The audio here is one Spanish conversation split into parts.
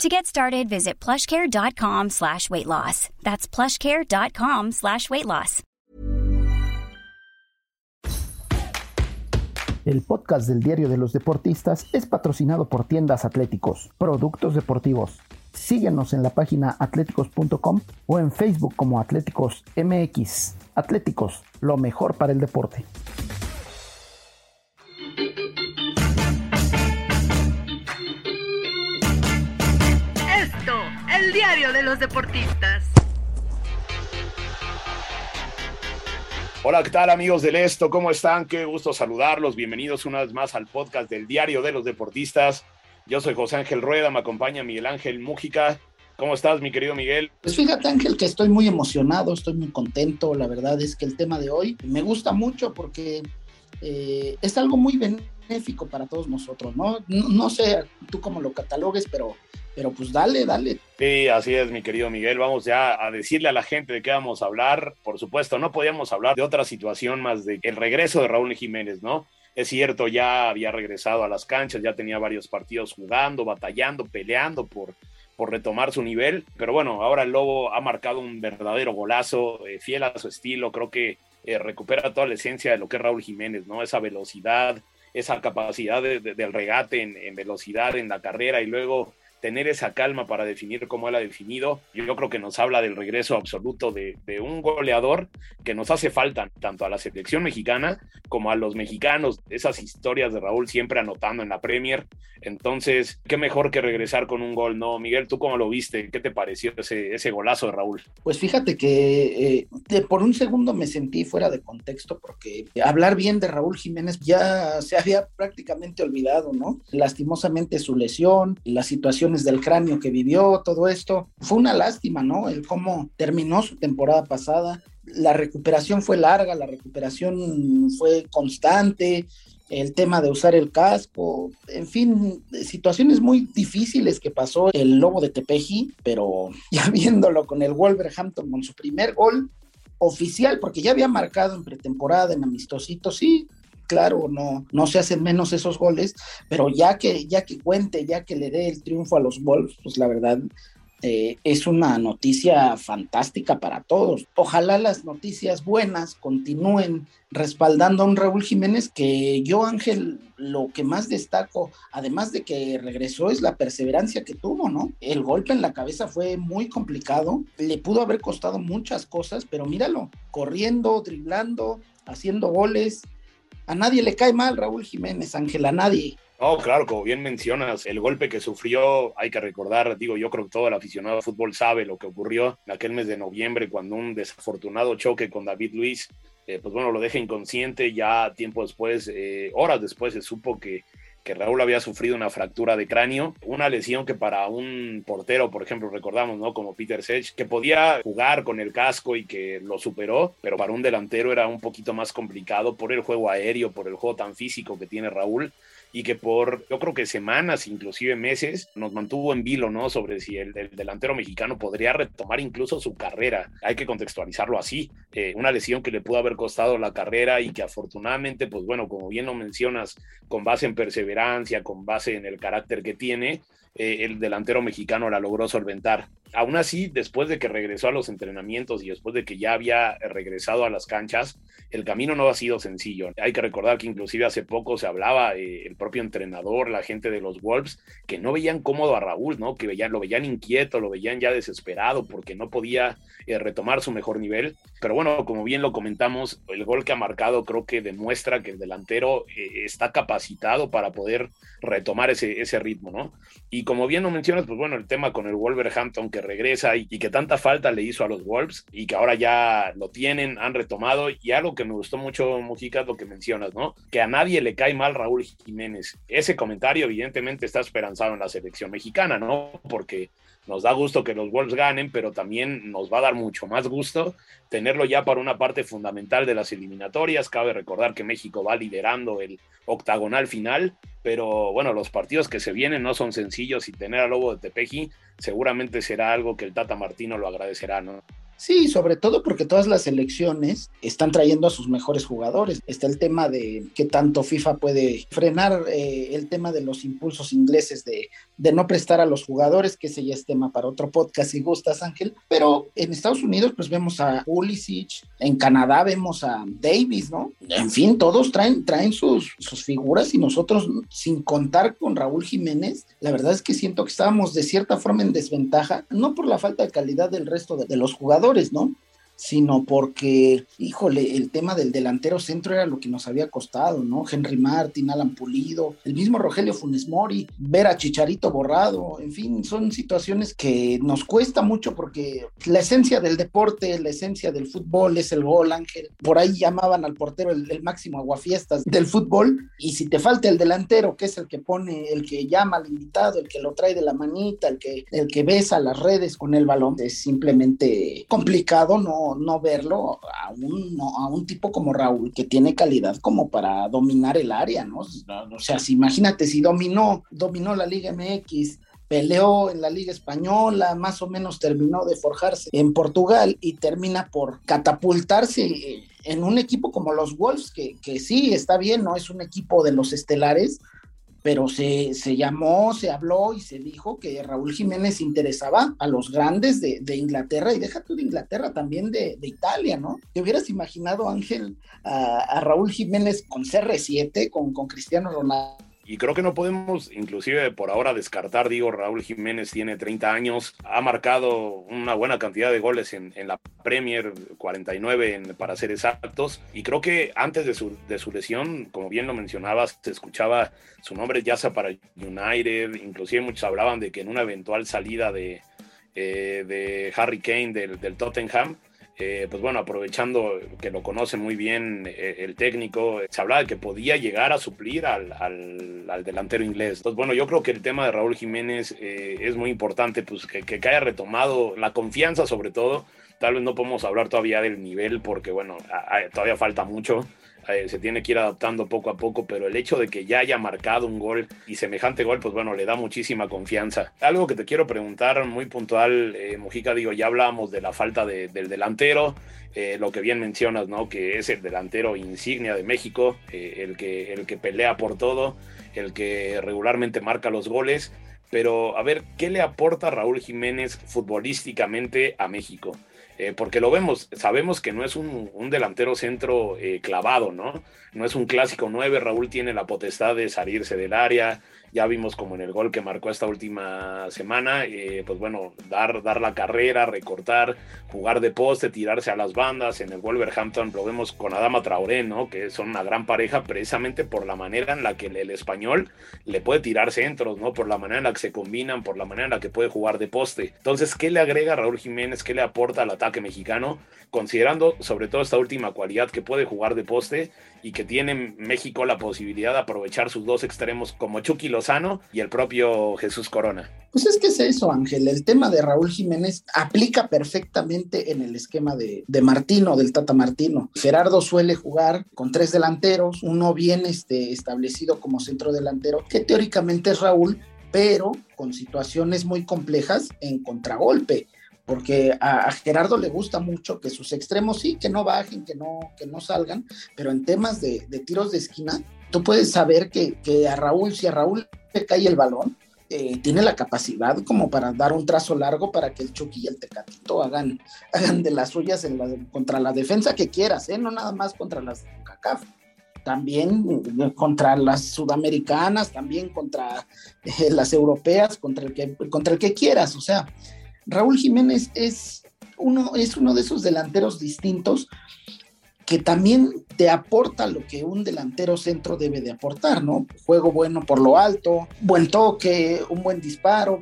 To get started, visit plushcare.com slash weight loss. That's plushcare.com slash weight loss. El podcast del Diario de los Deportistas es patrocinado por Tiendas Atléticos, Productos Deportivos. Síguenos en la página atléticos.com o en Facebook como Atléticos MX. Atléticos, lo mejor para el deporte. Los deportistas. Hola, ¿qué tal amigos del Esto? ¿Cómo están? Qué gusto saludarlos. Bienvenidos una vez más al podcast del Diario de los Deportistas. Yo soy José Ángel Rueda, me acompaña Miguel Ángel Mújica. ¿Cómo estás, mi querido Miguel? Pues fíjate, Ángel, que estoy muy emocionado, estoy muy contento. La verdad es que el tema de hoy me gusta mucho porque eh, es algo muy benéfico para todos nosotros, ¿no? ¿no? Sé tú cómo lo catalogues, pero, pero pues dale, dale. Sí, así es, mi querido Miguel. Vamos ya a decirle a la gente de qué vamos a hablar. Por supuesto, no podíamos hablar de otra situación más de el regreso de Raúl Jiménez, ¿no? Es cierto, ya había regresado a las canchas, ya tenía varios partidos jugando, batallando, peleando por, por retomar su nivel. Pero bueno, ahora el Lobo ha marcado un verdadero golazo, eh, fiel a su estilo. Creo que eh, recupera toda la esencia de lo que es Raúl Jiménez, ¿no? Esa velocidad, esa capacidad de, de, del regate en, en, velocidad en la carrera y luego tener esa calma para definir cómo él ha definido, yo creo que nos habla del regreso absoluto de, un goleador que nos hace falta tanto a la selección mexicana como a los mexicanos, esas historias de Raúl siempre anotando en la Premier, entonces, qué mejor que regresar con un gol, ¿no? Miguel, ¿tú cómo lo viste? ¿Qué te pareció ese, golazo de Raúl? Pues fíjate que eh, por un segundo me sentí fuera de contexto porque hablar bien de Raúl Jiménez ya se había prácticamente olvidado, ¿no? Lastimosamente su lesión, las del cráneo que vivió, todo esto, fue una lástima, ¿no? El cómo terminó su temporada pasada. La recuperación fue larga, la recuperación fue constante, el tema de usar el casco, en fin, situaciones muy difíciles que pasó el Lobo de Tepeji, pero ya viéndolo con el Wolverhampton con su primer gol oficial, porque ya había marcado en pretemporada, en amistosito, sí, claro, no, no se hacen menos esos goles, pero ya que, ya que cuente, ya que le dé el triunfo a los Wolves, pues la verdad eh, es una noticia fantástica para todos. Ojalá las noticias buenas continúen respaldando a un Raúl Jiménez que yo, Ángel, lo que más destaco, además de que regresó, es la perseverancia que tuvo, ¿no? El golpe en la cabeza fue muy complicado, le pudo haber costado muchas cosas, pero míralo, corriendo, driblando, haciendo goles. A nadie le cae mal Raúl Jiménez, Ángel, a nadie. No, claro, como bien mencionas, el golpe que sufrió, hay que recordar, digo, yo creo que todo el aficionado de fútbol sabe lo que ocurrió en aquel mes de noviembre cuando un desafortunado choque con David Luis, eh, pues bueno, lo deja inconsciente, ya tiempo después, eh, horas después se supo que, que Raúl había sufrido una fractura de cráneo, una lesión que para un portero, por ejemplo, recordamos, ¿no? Como Peter Sech, que podía jugar con el casco y que lo superó, pero para un delantero era un poquito más complicado por el juego aéreo, por el juego tan físico que tiene Raúl y que por, yo creo que semanas, inclusive meses, nos mantuvo en vilo, ¿no? Sobre si el, el delantero mexicano podría retomar incluso su carrera. Hay que contextualizarlo así. Eh, una lesión que le pudo haber costado la carrera y que afortunadamente, pues bueno, como bien lo mencionas, con base en perseverancia, con base en el carácter que tiene, eh, el delantero mexicano la logró solventar. Aún así, después de que regresó a los entrenamientos y después de que ya había regresado a las canchas, el camino no ha sido sencillo. Hay que recordar que inclusive hace poco se hablaba eh, el propio entrenador, la gente de los Wolves, que no veían cómodo a Raúl, ¿no? Que lo veían inquieto, lo veían ya desesperado porque no podía eh, retomar su mejor nivel. Pero bueno, como bien lo comentamos, el gol que ha marcado creo que demuestra que el delantero está capacitado para poder retomar ese, ese ritmo, ¿no? Y como bien lo mencionas, pues bueno, el tema con el Wolverhampton que regresa y, y, que tanta falta le hizo a los Wolves y que ahora ya lo tienen, han retomado y algo que me gustó mucho, Mujica, lo que mencionas, ¿no? Que a nadie le cae mal Raúl Jiménez. Ese comentario evidentemente está esperanzado en la selección mexicana, ¿no? Porque nos da gusto que los Wolves ganen, pero también nos va a dar mucho más gusto tenerlo ya para una parte fundamental de las eliminatorias. Cabe recordar que México va liderando el octagonal final, pero bueno, los partidos que se vienen no son sencillos y tener a Lobo de Tepeji seguramente será algo que el Tata Martino lo agradecerá, ¿no? Sí, sobre todo porque todas las elecciones están trayendo a sus mejores jugadores. Está el tema de que tanto FIFA puede frenar eh, el tema de los impulsos ingleses de, de, no prestar a los jugadores, que ese ya es tema para otro podcast si gustas, Ángel. Pero en Estados Unidos, pues vemos a Pulisic, en Canadá vemos a Davis, ¿no? En fin, todos traen, traen sus, sus figuras y nosotros, sin contar con Raúl Jiménez, la verdad es que siento que estábamos de cierta forma en desventaja, no por la falta de calidad del resto de los jugadores, ¿no? Sino porque, híjole, el tema del delantero centro era lo que nos había costado, ¿no? Henry Martin, Alan Pulido, el mismo Rogelio Funes Mori, ver a Chicharito borrado, en fin, son situaciones que nos cuesta mucho porque la esencia del deporte, la esencia del fútbol es el gol, Ángel. Por ahí llamaban al portero el, el máximo aguafiestas del fútbol y si te falta el delantero, que es el que pone, el que llama al invitado, el que lo trae de la manita, el que, el que besa las redes con el balón, es simplemente complicado, ¿no? No, verlo a un, a un tipo como Raúl, que tiene calidad como para dominar el área, ¿no? O sea, si, imagínate si dominó, dominó la Liga MX, peleó en la Liga Española, más o menos terminó de forjarse en Portugal y termina por catapultarse en un equipo como los Wolves, que, que sí, está bien, no es un equipo de los estelares, pero se, se, llamó, se habló y se dijo que Raúl Jiménez interesaba a los grandes de, de Inglaterra y deja tú de Inglaterra, también de, de, Italia, ¿no? ¿Te hubieras imaginado, Ángel, a, a Raúl Jiménez con CR7, con, con Cristiano Ronaldo? Y creo que no podemos, inclusive por ahora, descartar, digo, Raúl Jiménez tiene 30 años, ha marcado una buena cantidad de goles en, la Premier, 49 en, para ser exactos, y creo que antes de su, de su lesión, como bien lo mencionabas, se escuchaba su nombre ya sea para United, inclusive muchos hablaban de que en una eventual salida de, eh, de Harry Kane del, del Tottenham, eh, pues bueno, aprovechando que lo conoce muy bien eh, el técnico, se hablaba de que podía llegar a suplir al, al, al, delantero inglés. Entonces, bueno, yo creo que el tema de Raúl Jiménez eh, es muy importante, pues que, que, haya retomado la confianza sobre todo. Tal vez no podemos hablar todavía del nivel porque, bueno, todavía falta mucho. Eh, se tiene que ir adaptando poco a poco, pero el hecho de que ya haya marcado un gol y semejante gol, pues bueno, le da muchísima confianza. Algo que te quiero preguntar muy puntual, eh, Mujica, digo, ya hablábamos de la falta de, del delantero, eh, lo que bien mencionas, ¿no? Que es el delantero insignia de México, eh, el, que, el que pelea por todo, el que regularmente marca los goles. Pero a ver, ¿qué le aporta Raúl Jiménez futbolísticamente a México? Eh, porque lo vemos, sabemos que no es un, un delantero centro eh, clavado, ¿no? No es un clásico 9, Raúl tiene la potestad de salirse del área, ya vimos como en el gol que marcó esta última semana, eh, pues bueno, dar, dar la carrera, recortar, jugar de poste, tirarse a las bandas, en el Wolverhampton lo vemos con Adama Traoré, ¿no? Que son una gran pareja precisamente por la manera en la que el, el español le puede tirar centros, ¿no? Por la manera en la que se combinan, por la manera en la que puede jugar de poste. Entonces, ¿qué le agrega Raúl Jiménez? ¿Qué le aporta al ataque mexicano? Considerando sobre todo esta última cualidad que puede jugar de poste y que tiene México la posibilidad de aprovechar sus dos extremos como Chucky Lozano y el propio Jesús Corona. Pues es que es eso, Ángel. El tema de Raúl Jiménez aplica perfectamente en el esquema de, Martino, del Tata Martino. Gerardo suele jugar con tres delanteros, uno bien este, establecido como centro delantero, que teóricamente es Raúl, pero con situaciones muy complejas en contragolpe porque a, a, Gerardo le gusta mucho que sus extremos sí, que no bajen, que no, que no salgan, pero en temas de, de tiros de esquina, tú puedes saber que, que, a Raúl, si a Raúl le cae el balón, eh, tiene la capacidad como para dar un trazo largo para que el Chucky y el Tecatito hagan, hagan de las suyas en la, contra la defensa que quieras, ¿eh? no nada más contra las CACAF también contra las sudamericanas, también contra eh, las europeas, contra el, que, contra el que quieras, o sea, Raúl Jiménez es uno, es uno de esos delanteros distintos que también te aporta lo que un delantero centro debe de aportar, ¿no? Juego bueno por lo alto, buen toque, un buen disparo,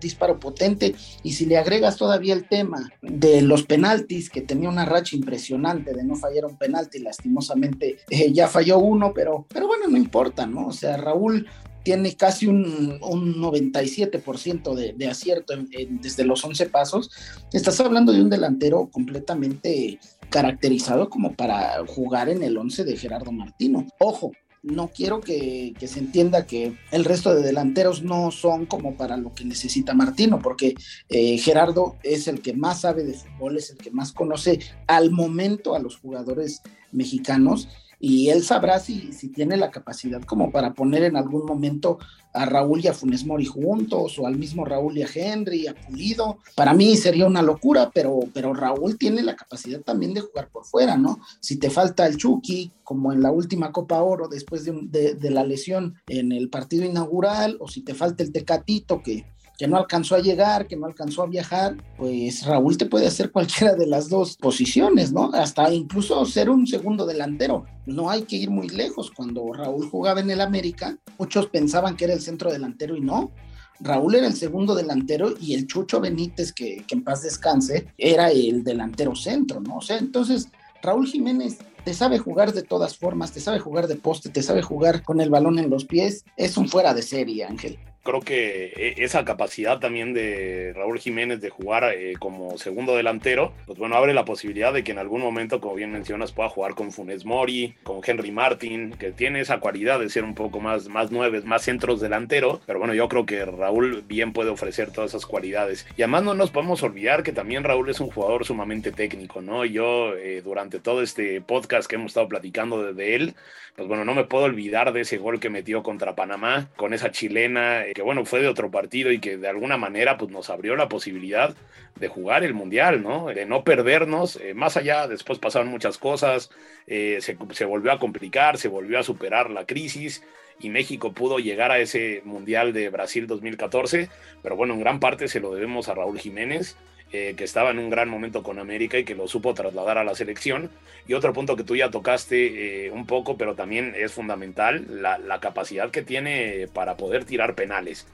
disparo potente, y si le agregas todavía el tema de los penaltis, que tenía una racha impresionante de no fallar un penalti, lastimosamente eh, ya falló uno, pero, pero bueno, no importa, ¿no? O sea, Raúl tiene casi un, 97% de, de, acierto desde los 11 pasos. Estás hablando de un delantero completamente caracterizado como para jugar en el 11 de Gerardo Martino. Ojo, no quiero que, se entienda que el resto de delanteros no son como para lo que necesita Martino, porque eh, Gerardo es el que más sabe de fútbol, es el que más conoce al momento a los jugadores mexicanos y él sabrá si, si tiene la capacidad como para poner en algún momento a Raúl y a Funes Mori juntos, o al mismo Raúl y a Henry, a Pulido. Para mí sería una locura, pero, pero Raúl tiene la capacidad también de jugar por fuera, ¿no? Si te falta el Chucky, como en la última Copa Oro, después de, de la lesión en el partido inaugural, o si te falta el Tecatito, que que no alcanzó a llegar, que no alcanzó a viajar, pues Raúl te puede hacer cualquiera de las dos posiciones, ¿no? Hasta incluso ser un segundo delantero. No hay que ir muy lejos. Cuando Raúl jugaba en el América, muchos pensaban que era el centro delantero y no. Raúl era el segundo delantero y el Chucho Benítez, que, que en paz descanse, era el delantero centro, ¿no? O sea, entonces Raúl Jiménez te sabe jugar de todas formas, te sabe jugar de poste, te sabe jugar con el balón en los pies. Es un fuera de serie, Ángel creo que e, esa capacidad también de Raúl Jiménez de jugar eh, como segundo delantero, pues bueno, abre la posibilidad de que en algún momento, como bien mencionas, pueda jugar con Funes Mori, con Henry Martin, que tiene esa cualidad de ser un poco más, más nueve, más centros delantero, pero bueno, yo creo que Raúl bien puede ofrecer todas esas cualidades. Y además no nos podemos olvidar que también Raúl es un jugador sumamente técnico, ¿no? Yo eh, durante todo este podcast que hemos estado platicando de, él, pues bueno, no me puedo olvidar de ese gol que metió contra Panamá, con esa chilena que bueno, fue de otro partido y que de alguna manera pues nos abrió la posibilidad de jugar el Mundial, ¿no? De no perdernos, eh, más allá, después pasaron muchas cosas, eh, se, se volvió a complicar, se volvió a superar la crisis y México pudo llegar a ese Mundial de Brasil 2014, pero bueno, en gran parte se lo debemos a Raúl Jiménez. Eh, que estaba en un gran momento con América y que lo supo trasladar a la selección. Y otro punto que tú ya tocaste eh, un poco, pero también es fundamental, la, la, capacidad que tiene para poder tirar penales.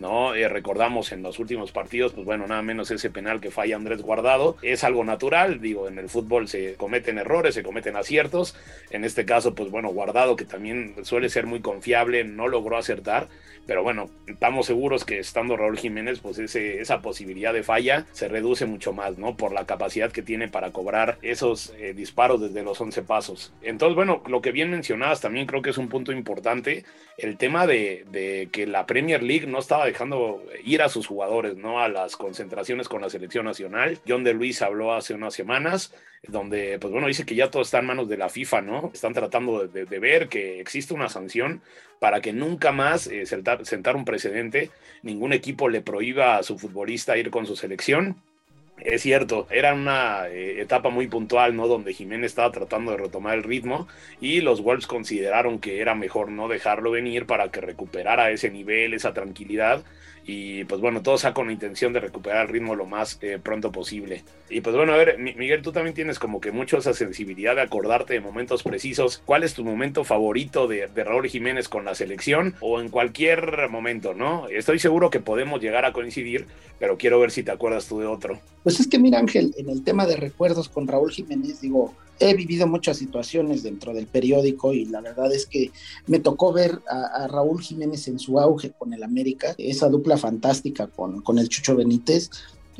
¿No? Eh, recordamos en los últimos partidos, pues bueno, nada menos ese penal que falla Andrés Guardado. Es algo natural, digo, en el fútbol se cometen errores, se cometen aciertos. En este caso, pues bueno, Guardado, que también suele ser muy confiable, no logró acertar. Pero bueno, estamos seguros que estando Raúl Jiménez, pues ese, esa posibilidad de falla se reduce mucho más, ¿no? Por la capacidad que tiene para cobrar esos eh, disparos desde los 11 pasos. Entonces, bueno, lo que bien mencionabas también creo que es un punto importante, el tema de, de que la Premier League no estaba dejando ir a sus jugadores, ¿no? A las concentraciones con la selección nacional. John de Luis habló hace unas semanas, donde, pues bueno, dice que ya todo está en manos de la FIFA, ¿no? Están tratando de, ver que existe una sanción para que nunca más eh, sentar, sentar un precedente, ningún equipo le prohíba a su futbolista ir con su selección es cierto, era una eh, etapa muy puntual, ¿no? Donde Jiménez estaba tratando de retomar el ritmo y los Wolves consideraron que era mejor no dejarlo venir para que recuperara ese nivel, esa tranquilidad y pues bueno, todo sea con la intención de recuperar el ritmo lo más eh, pronto posible. Y pues bueno, a ver, Miguel, tú también tienes como que mucho esa sensibilidad de acordarte de momentos precisos. ¿Cuál es tu momento favorito de, de Raúl Jiménez con la selección o en cualquier momento, no? Estoy seguro que podemos llegar a coincidir, pero quiero ver si te acuerdas tú de otro. Pues es que mira Ángel, en el tema de recuerdos con Raúl Jiménez, digo, he vivido muchas situaciones dentro del periódico y la verdad es que me tocó ver a, Raúl Jiménez en su auge con el América, esa dupla fantástica con, con, el Chucho Benítez.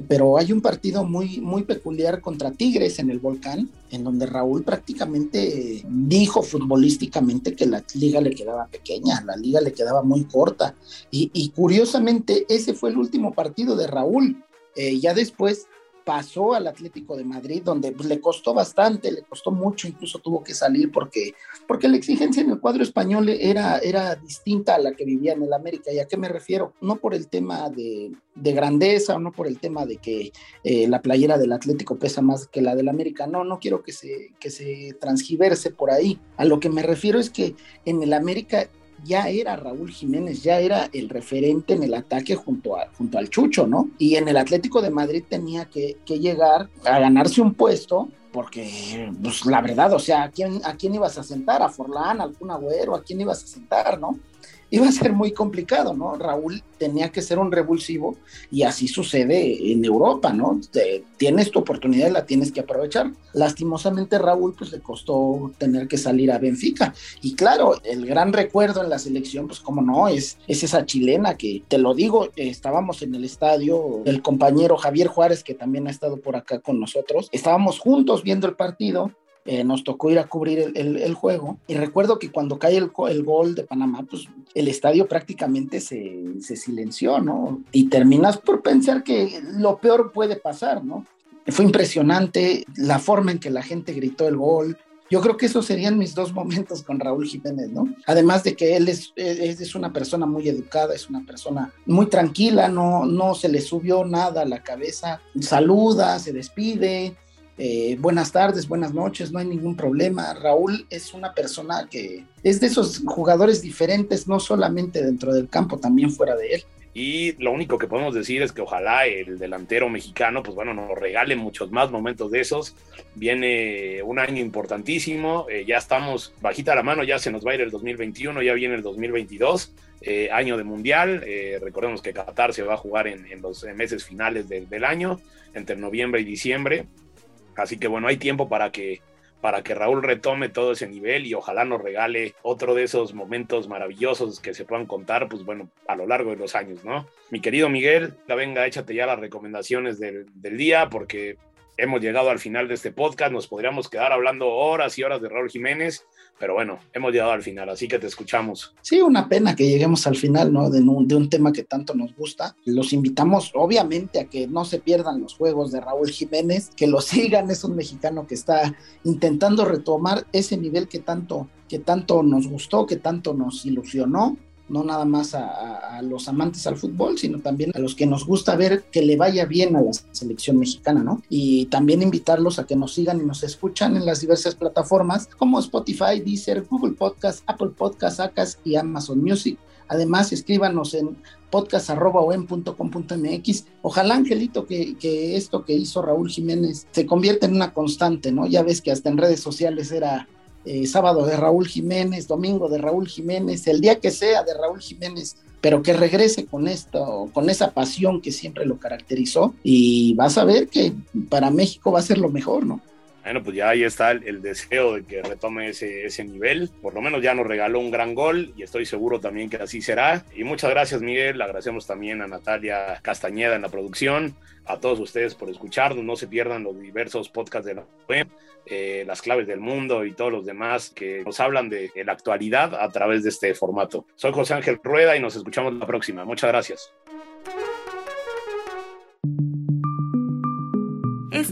Pero hay un partido muy, muy peculiar contra Tigres en el Volcán, en donde Raúl prácticamente dijo futbolísticamente que la liga le quedaba pequeña, la liga le quedaba muy corta. Y, curiosamente, ese fue el último partido de Raúl. Eh, ya después pasó al Atlético de Madrid, donde pues, le costó bastante, le costó mucho, incluso tuvo que salir porque, porque la exigencia en el cuadro español era, era distinta a la que vivía en el América. ¿Y a qué me refiero? No por el tema de, de grandeza o no por el tema de que eh, la playera del Atlético pesa más que la del América. No, no quiero que se, que se transgiverse por ahí. A lo que me refiero es que en el América ya era Raúl Jiménez, ya era el referente en el ataque junto, a, junto al Chucho, ¿no? Y en el Atlético de Madrid tenía que, llegar a ganarse un puesto porque, pues la verdad, o sea, ¿a quién, ¿a quién ibas a sentar? ¿A Forlán, a algún agüero? ¿A quién ibas a sentar, no? Iba a ser muy complicado, ¿no? Raúl tenía que ser un revulsivo y así sucede en Europa, ¿no? tienes tu oportunidad y la tienes que aprovechar. Lastimosamente Raúl pues le costó tener que salir a Benfica y claro, el gran recuerdo en la selección pues como no, es, es esa chilena que te lo digo, estábamos en el estadio, el compañero Javier Juárez que también ha estado por acá con nosotros, estábamos juntos viendo el partido eh, nos tocó ir a cubrir el, juego. Y recuerdo que cuando cae el, gol de Panamá, pues el estadio prácticamente se, se, silenció, ¿no? Y terminas por pensar que lo peor puede pasar, ¿no? Fue impresionante la forma en que la gente gritó el gol. Yo creo que esos serían mis dos momentos con Raúl Jiménez, ¿no? Además de que él es, es, es, una persona muy educada, es una persona muy tranquila, no, no se le subió nada a la cabeza, saluda, se despide, eh, buenas tardes, buenas noches, no hay ningún problema. Raúl es una persona que es de esos jugadores diferentes, no solamente dentro del campo, también fuera de él. Y lo único que podemos decir es que ojalá el delantero mexicano, pues bueno, nos regale muchos más momentos de esos. Viene un año importantísimo, eh, ya estamos bajita la mano, ya se nos va a ir el 2021, ya viene el 2022, eh, año de mundial. recordemos que Qatar se va a jugar en, los meses finales del año, entre noviembre y diciembre. Así que bueno, hay tiempo para que, para que Raúl retome todo ese nivel y ojalá nos regale otro de esos momentos maravillosos que se puedan contar, pues bueno, a lo largo de los años, ¿no? Mi querido Miguel, la venga, échate ya las recomendaciones del, del día porque hemos llegado al final de este podcast. Nos podríamos quedar hablando horas y horas de Raúl Jiménez, pero bueno, hemos llegado al final, así que te escuchamos. Sí, una pena que lleguemos al final, ¿no? De un, tema que tanto nos gusta. Los invitamos, obviamente, a que no se pierdan los juegos de Raúl Jiménez, que lo sigan. Es un mexicano que está intentando retomar ese nivel que tanto, que tanto nos gustó, que tanto nos ilusionó no nada más a, los amantes al fútbol, sino también a los que nos gusta ver que le vaya bien a la selección mexicana, ¿no? Y también invitarlos a que nos sigan y nos escuchan en las diversas plataformas como Spotify, Deezer, Google Podcast, Apple Podcast, Acas y Amazon Music. Además, escríbanos en podcast.com.mx. Ojalá, Angelito, que, que, esto que hizo Raúl Jiménez se convierta en una constante, ¿no? Ya ves que hasta en redes sociales era eh, sábado de Raúl Jiménez, domingo de Raúl Jiménez, el día que sea de Raúl Jiménez, pero que regrese con esto, con esa pasión que siempre lo caracterizó y vas a ver que para México va a ser lo mejor, ¿no? Bueno, pues ya ahí está el, deseo de que retome ese, ese, nivel. Por lo menos ya nos regaló un gran gol y estoy seguro también que así será. Y muchas gracias, Miguel. Agradecemos también a Natalia Castañeda en la producción, a todos ustedes por escucharnos. No se pierdan los diversos podcasts de la web, eh, las claves del mundo y todos los demás que nos hablan de, de la actualidad a través de este formato. Soy José Ángel Rueda y nos escuchamos la próxima. Muchas gracias.